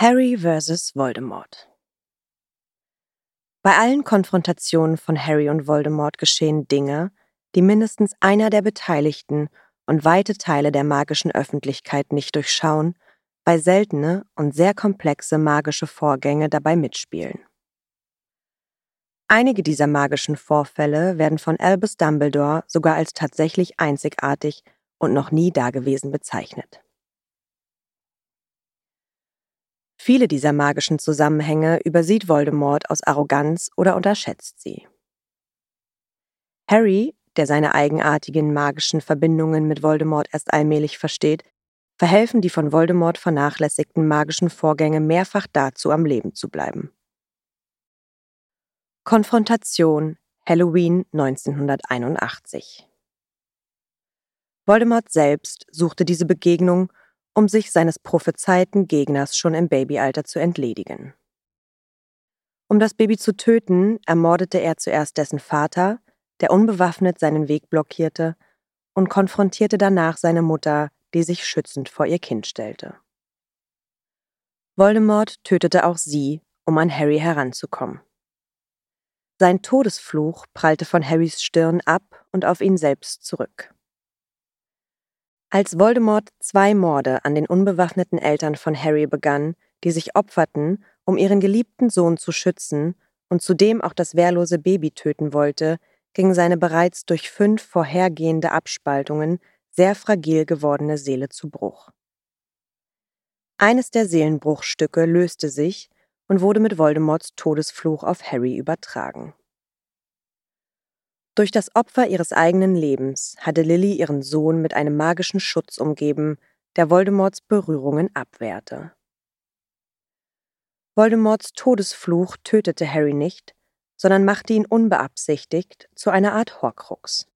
Harry vs. Voldemort Bei allen Konfrontationen von Harry und Voldemort geschehen Dinge, die mindestens einer der Beteiligten und weite Teile der magischen Öffentlichkeit nicht durchschauen, weil seltene und sehr komplexe magische Vorgänge dabei mitspielen. Einige dieser magischen Vorfälle werden von Albus Dumbledore sogar als tatsächlich einzigartig und noch nie dagewesen bezeichnet. Viele dieser magischen Zusammenhänge übersieht Voldemort aus Arroganz oder unterschätzt sie. Harry, der seine eigenartigen magischen Verbindungen mit Voldemort erst allmählich versteht, verhelfen die von Voldemort vernachlässigten magischen Vorgänge mehrfach dazu, am Leben zu bleiben. Konfrontation Halloween 1981 Voldemort selbst suchte diese Begegnung um sich seines prophezeiten Gegners schon im Babyalter zu entledigen. Um das Baby zu töten, ermordete er zuerst dessen Vater, der unbewaffnet seinen Weg blockierte, und konfrontierte danach seine Mutter, die sich schützend vor ihr Kind stellte. Voldemort tötete auch sie, um an Harry heranzukommen. Sein Todesfluch prallte von Harrys Stirn ab und auf ihn selbst zurück. Als Voldemort zwei Morde an den unbewaffneten Eltern von Harry begann, die sich opferten, um ihren geliebten Sohn zu schützen und zudem auch das wehrlose Baby töten wollte, ging seine bereits durch fünf vorhergehende Abspaltungen sehr fragil gewordene Seele zu Bruch. Eines der Seelenbruchstücke löste sich und wurde mit Voldemorts Todesfluch auf Harry übertragen. Durch das Opfer ihres eigenen Lebens hatte Lily ihren Sohn mit einem magischen Schutz umgeben, der Voldemorts Berührungen abwehrte. Voldemorts Todesfluch tötete Harry nicht, sondern machte ihn unbeabsichtigt zu einer Art Horcrux.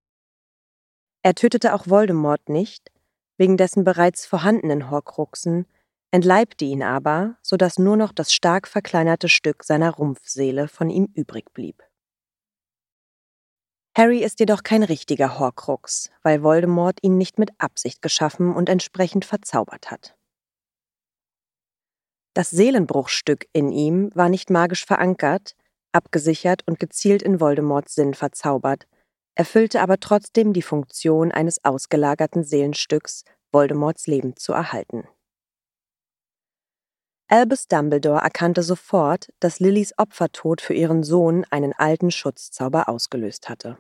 Er tötete auch Voldemort nicht, wegen dessen bereits vorhandenen Horcruxen, entleibte ihn aber, so dass nur noch das stark verkleinerte Stück seiner Rumpfseele von ihm übrig blieb. Harry ist jedoch kein richtiger Horcrux, weil Voldemort ihn nicht mit Absicht geschaffen und entsprechend verzaubert hat. Das Seelenbruchstück in ihm war nicht magisch verankert, abgesichert und gezielt in Voldemorts Sinn verzaubert, erfüllte aber trotzdem die Funktion eines ausgelagerten Seelenstücks, Voldemorts Leben zu erhalten. Albus Dumbledore erkannte sofort, dass Lillys Opfertod für ihren Sohn einen alten Schutzzauber ausgelöst hatte.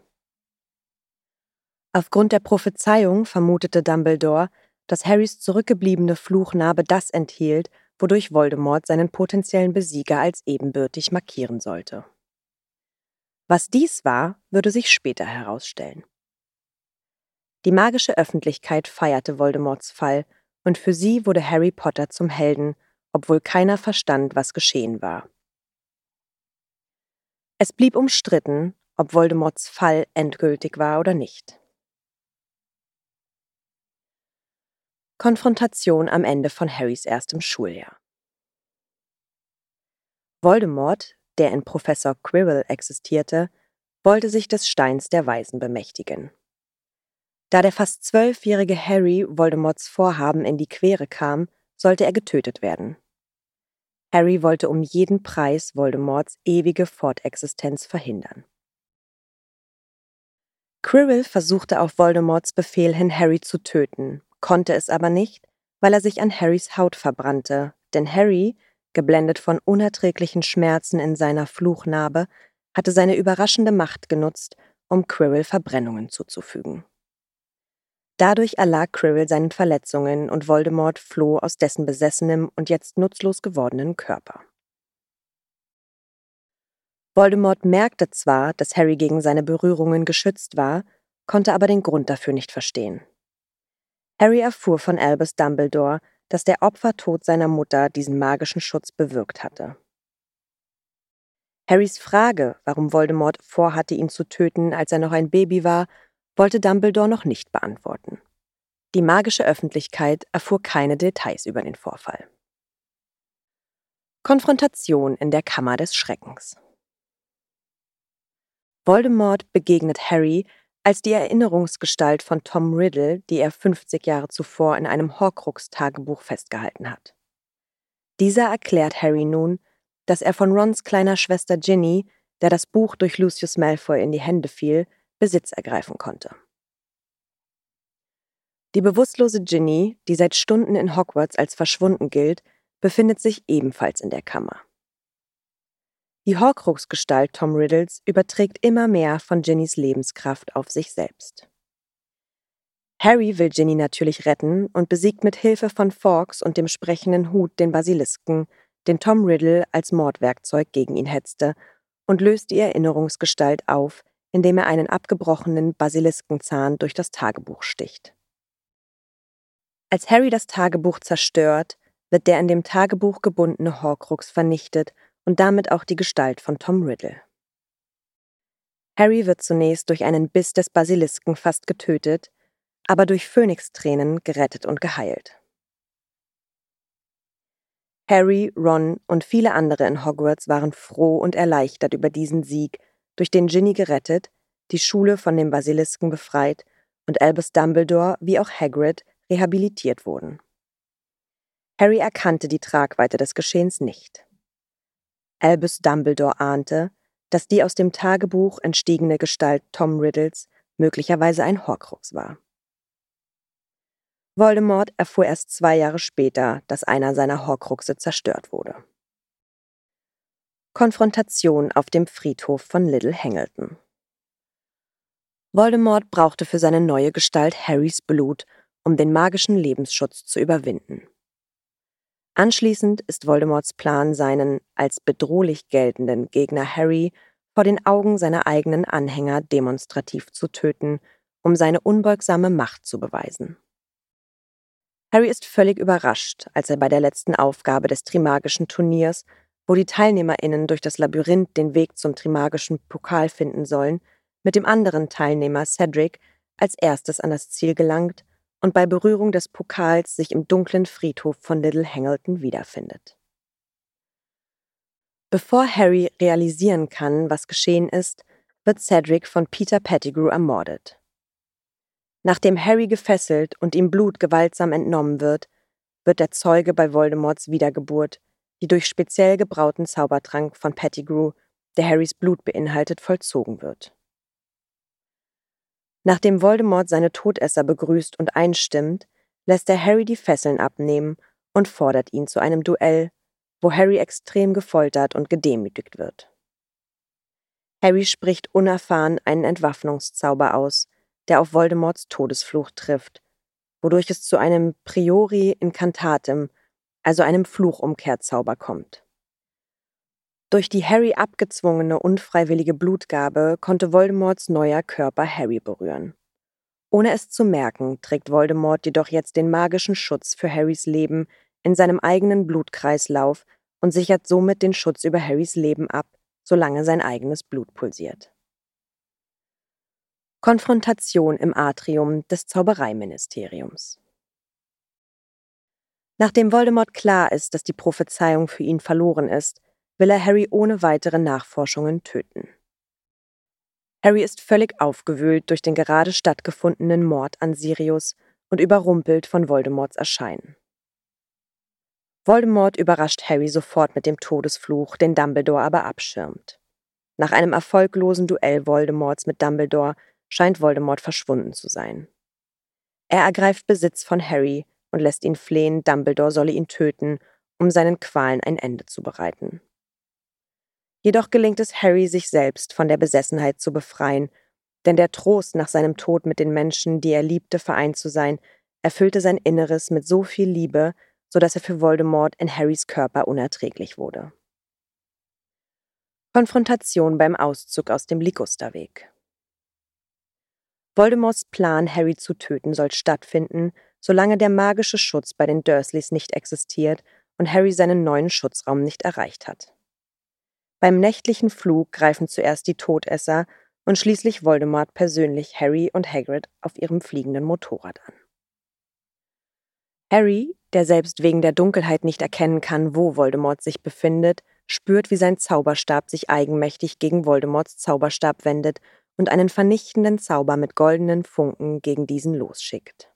Aufgrund der Prophezeiung vermutete Dumbledore, dass Harrys zurückgebliebene Fluchnarbe das enthielt, wodurch Voldemort seinen potenziellen Besieger als ebenbürtig markieren sollte. Was dies war, würde sich später herausstellen. Die magische Öffentlichkeit feierte Voldemorts Fall, und für sie wurde Harry Potter zum Helden, obwohl keiner verstand, was geschehen war. Es blieb umstritten, ob Voldemorts Fall endgültig war oder nicht. Konfrontation am Ende von Harrys erstem Schuljahr. Voldemort, der in Professor Quirrell existierte, wollte sich des Steins der Weisen bemächtigen. Da der fast zwölfjährige Harry Voldemorts Vorhaben in die Quere kam, sollte er getötet werden. Harry wollte um jeden Preis Voldemorts ewige Fortexistenz verhindern. Quirrell versuchte auf Voldemorts Befehl hin, Harry zu töten, konnte es aber nicht, weil er sich an Harrys Haut verbrannte, denn Harry, geblendet von unerträglichen Schmerzen in seiner Fluchnarbe, hatte seine überraschende Macht genutzt, um Quirrell Verbrennungen zuzufügen. Dadurch erlag Quirrell seinen Verletzungen und Voldemort floh aus dessen besessenem und jetzt nutzlos gewordenen Körper. Voldemort merkte zwar, dass Harry gegen seine Berührungen geschützt war, konnte aber den Grund dafür nicht verstehen. Harry erfuhr von Albus Dumbledore, dass der Opfertod seiner Mutter diesen magischen Schutz bewirkt hatte. Harrys Frage, warum Voldemort vorhatte, ihn zu töten, als er noch ein Baby war, wollte Dumbledore noch nicht beantworten. Die magische Öffentlichkeit erfuhr keine Details über den Vorfall. Konfrontation in der Kammer des Schreckens. Voldemort begegnet Harry als die Erinnerungsgestalt von Tom Riddle, die er 50 Jahre zuvor in einem Horcrux-Tagebuch festgehalten hat. Dieser erklärt Harry nun, dass er von Rons kleiner Schwester Ginny, der das Buch durch Lucius Malfoy in die Hände fiel, Besitz ergreifen konnte. Die bewusstlose Ginny, die seit Stunden in Hogwarts als verschwunden gilt, befindet sich ebenfalls in der Kammer. Die Horcrux-Gestalt Tom Riddles überträgt immer mehr von Ginnys Lebenskraft auf sich selbst. Harry will Ginny natürlich retten und besiegt mit Hilfe von Fawkes und dem sprechenden Hut den Basilisken, den Tom Riddle als Mordwerkzeug gegen ihn hetzte, und löst die Erinnerungsgestalt auf, indem er einen abgebrochenen Basiliskenzahn durch das Tagebuch sticht. Als Harry das Tagebuch zerstört, wird der in dem Tagebuch gebundene Horcrux vernichtet und damit auch die Gestalt von Tom Riddle. Harry wird zunächst durch einen Biss des Basilisken fast getötet, aber durch Phönixtränen gerettet und geheilt. Harry, Ron und viele andere in Hogwarts waren froh und erleichtert über diesen Sieg, durch den Ginny gerettet, die Schule von dem Basilisken befreit und Albus Dumbledore wie auch Hagrid rehabilitiert wurden. Harry erkannte die Tragweite des Geschehens nicht. Albus Dumbledore ahnte, dass die aus dem Tagebuch entstiegene Gestalt Tom Riddles möglicherweise ein Horcrux war. Voldemort erfuhr erst zwei Jahre später, dass einer seiner Horcruxe zerstört wurde. Konfrontation auf dem Friedhof von Little Hangleton. Voldemort brauchte für seine neue Gestalt Harrys Blut, um den magischen Lebensschutz zu überwinden. Anschließend ist Voldemorts Plan, seinen als bedrohlich geltenden Gegner Harry vor den Augen seiner eigenen Anhänger demonstrativ zu töten, um seine unbeugsame Macht zu beweisen. Harry ist völlig überrascht, als er bei der letzten Aufgabe des Trimagischen Turniers, wo die TeilnehmerInnen durch das Labyrinth den Weg zum Trimagischen Pokal finden sollen, mit dem anderen Teilnehmer Cedric als erstes an das Ziel gelangt und bei Berührung des Pokals sich im dunklen Friedhof von Little Hangleton wiederfindet. Bevor Harry realisieren kann, was geschehen ist, wird Cedric von Peter Pettigrew ermordet. Nachdem Harry gefesselt und ihm Blut gewaltsam entnommen wird, wird der Zeuge bei Voldemorts Wiedergeburt, die durch speziell gebrauten Zaubertrank von Pettigrew, der Harrys Blut beinhaltet, vollzogen wird. Nachdem Voldemort seine Todesser begrüßt und einstimmt, lässt er Harry die Fesseln abnehmen und fordert ihn zu einem Duell, wo Harry extrem gefoltert und gedemütigt wird. Harry spricht unerfahren einen Entwaffnungszauber aus, der auf Voldemorts Todesfluch trifft, wodurch es zu einem Priori Incantatem, also einem Fluchumkehrzauber kommt. Durch die Harry abgezwungene unfreiwillige Blutgabe konnte Voldemorts neuer Körper Harry berühren. Ohne es zu merken, trägt Voldemort jedoch jetzt den magischen Schutz für Harrys Leben in seinem eigenen Blutkreislauf und sichert somit den Schutz über Harrys Leben ab, solange sein eigenes Blut pulsiert. Konfrontation im Atrium des Zaubereiministeriums. Nachdem Voldemort klar ist, dass die Prophezeiung für ihn verloren ist, will er Harry ohne weitere Nachforschungen töten. Harry ist völlig aufgewühlt durch den gerade stattgefundenen Mord an Sirius und überrumpelt von Voldemorts Erscheinen. Voldemort überrascht Harry sofort mit dem Todesfluch, den Dumbledore aber abschirmt. Nach einem erfolglosen Duell Voldemorts mit Dumbledore scheint Voldemort verschwunden zu sein. Er ergreift Besitz von Harry und lässt ihn flehen, Dumbledore solle ihn töten, um seinen Qualen ein Ende zu bereiten. Jedoch gelingt es Harry, sich selbst von der Besessenheit zu befreien, denn der Trost nach seinem Tod mit den Menschen, die er liebte, vereint zu sein, erfüllte sein Inneres mit so viel Liebe, so dass er für Voldemort in Harrys Körper unerträglich wurde. Konfrontation beim Auszug aus dem Ligusterweg. Voldemorts Plan, Harry zu töten, soll stattfinden, solange der magische Schutz bei den Dursleys nicht existiert und Harry seinen neuen Schutzraum nicht erreicht hat. Beim nächtlichen Flug greifen zuerst die Todesser und schließlich Voldemort persönlich Harry und Hagrid auf ihrem fliegenden Motorrad an. Harry, der selbst wegen der Dunkelheit nicht erkennen kann, wo Voldemort sich befindet, spürt, wie sein Zauberstab sich eigenmächtig gegen Voldemorts Zauberstab wendet und einen vernichtenden Zauber mit goldenen Funken gegen diesen losschickt.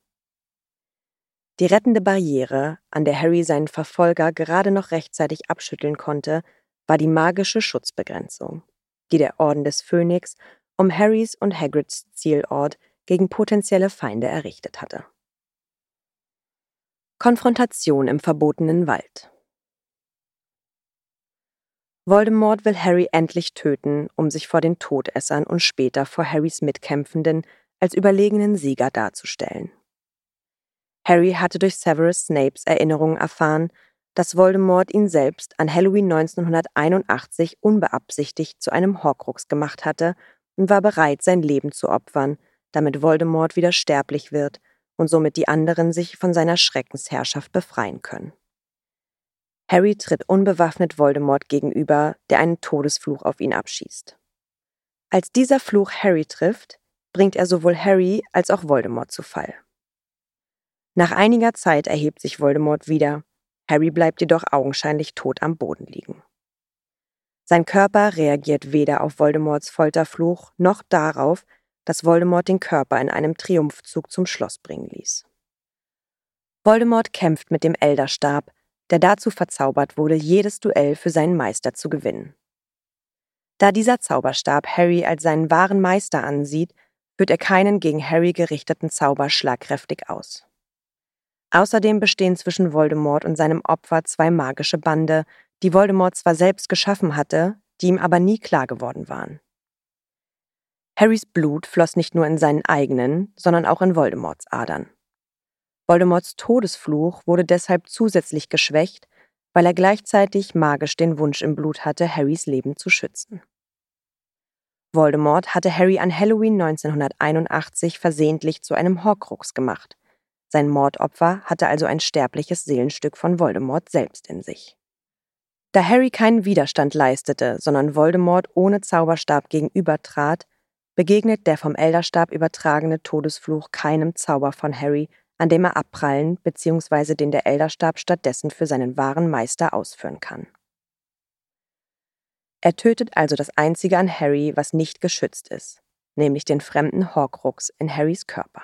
Die rettende Barriere, an der Harry seinen Verfolger gerade noch rechtzeitig abschütteln konnte, war die magische Schutzbegrenzung, die der Orden des Phönix um Harrys und Hagrids Zielort gegen potenzielle Feinde errichtet hatte. Konfrontation im verbotenen Wald Voldemort will Harry endlich töten, um sich vor den Todessern und später vor Harrys Mitkämpfenden als überlegenen Sieger darzustellen. Harry hatte durch Severus Snapes Erinnerungen erfahren, dass Voldemort ihn selbst an Halloween 1981 unbeabsichtigt zu einem Horcrux gemacht hatte und war bereit, sein Leben zu opfern, damit Voldemort wieder sterblich wird und somit die anderen sich von seiner Schreckensherrschaft befreien können. Harry tritt unbewaffnet Voldemort gegenüber, der einen Todesfluch auf ihn abschießt. Als dieser Fluch Harry trifft, bringt er sowohl Harry als auch Voldemort zu Fall. Nach einiger Zeit erhebt sich Voldemort wieder, Harry bleibt jedoch augenscheinlich tot am Boden liegen. Sein Körper reagiert weder auf Voldemorts Folterfluch noch darauf, dass Voldemort den Körper in einem Triumphzug zum Schloss bringen ließ. Voldemort kämpft mit dem Elderstab, der dazu verzaubert wurde, jedes Duell für seinen Meister zu gewinnen. Da dieser Zauberstab Harry als seinen wahren Meister ansieht, führt er keinen gegen Harry gerichteten Zauber schlagkräftig aus. Außerdem bestehen zwischen Voldemort und seinem Opfer zwei magische Bande, die Voldemort zwar selbst geschaffen hatte, die ihm aber nie klar geworden waren. Harrys Blut floss nicht nur in seinen eigenen, sondern auch in Voldemorts Adern. Voldemorts Todesfluch wurde deshalb zusätzlich geschwächt, weil er gleichzeitig magisch den Wunsch im Blut hatte, Harrys Leben zu schützen. Voldemort hatte Harry an Halloween 1981 versehentlich zu einem Horcrux gemacht. Sein Mordopfer hatte also ein sterbliches Seelenstück von Voldemort selbst in sich. Da Harry keinen Widerstand leistete, sondern Voldemort ohne Zauberstab gegenübertrat, begegnet der vom Elderstab übertragene Todesfluch keinem Zauber von Harry, an dem er abprallen bzw. den der Elderstab stattdessen für seinen wahren Meister ausführen kann. Er tötet also das Einzige an Harry, was nicht geschützt ist, nämlich den fremden Horcrux in Harrys Körper.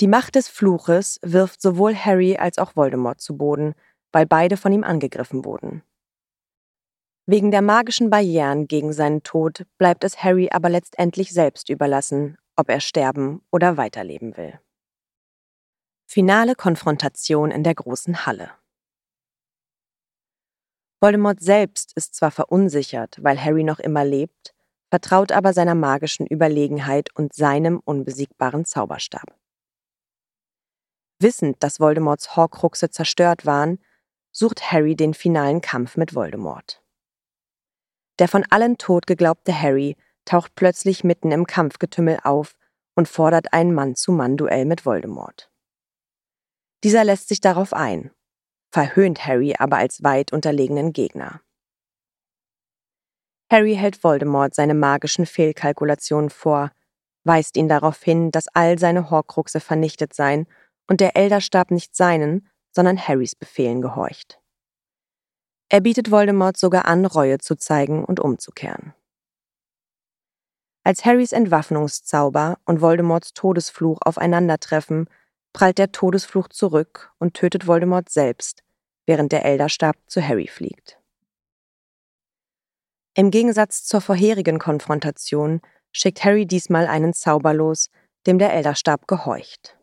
Die Macht des Fluches wirft sowohl Harry als auch Voldemort zu Boden, weil beide von ihm angegriffen wurden. Wegen der magischen Barrieren gegen seinen Tod bleibt es Harry aber letztendlich selbst überlassen, ob er sterben oder weiterleben will. Finale Konfrontation in der großen Halle. Voldemort selbst ist zwar verunsichert, weil Harry noch immer lebt, vertraut aber seiner magischen Überlegenheit und seinem unbesiegbaren Zauberstab. Wissend, dass Voldemorts Horcruxe zerstört waren, sucht Harry den finalen Kampf mit Voldemort. Der von allen tot geglaubte Harry taucht plötzlich mitten im Kampfgetümmel auf und fordert ein Mann-zu-Mann-Duell mit Voldemort. Dieser lässt sich darauf ein, verhöhnt Harry aber als weit unterlegenen Gegner. Harry hält Voldemort seine magischen Fehlkalkulationen vor, weist ihn darauf hin, dass all seine Horcruxe vernichtet seien und der Elderstab nicht seinen, sondern Harrys Befehlen gehorcht. Er bietet Voldemort sogar an, Reue zu zeigen und umzukehren. Als Harrys Entwaffnungszauber und Voldemorts Todesfluch aufeinandertreffen, prallt der Todesfluch zurück und tötet Voldemort selbst, während der Elderstab zu Harry fliegt. Im Gegensatz zur vorherigen Konfrontation schickt Harry diesmal einen Zauber los, dem der Elderstab gehorcht.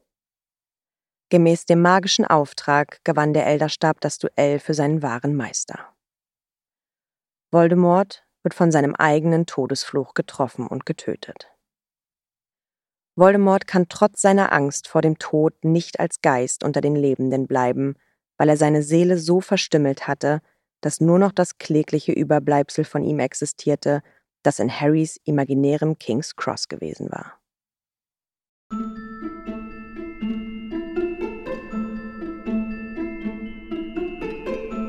Gemäß dem magischen Auftrag gewann der Elderstab das Duell für seinen wahren Meister. Voldemort wird von seinem eigenen Todesfluch getroffen und getötet. Voldemort kann trotz seiner Angst vor dem Tod nicht als Geist unter den Lebenden bleiben, weil er seine Seele so verstümmelt hatte, dass nur noch das klägliche Überbleibsel von ihm existierte, das in Harrys imaginärem King's Cross gewesen war.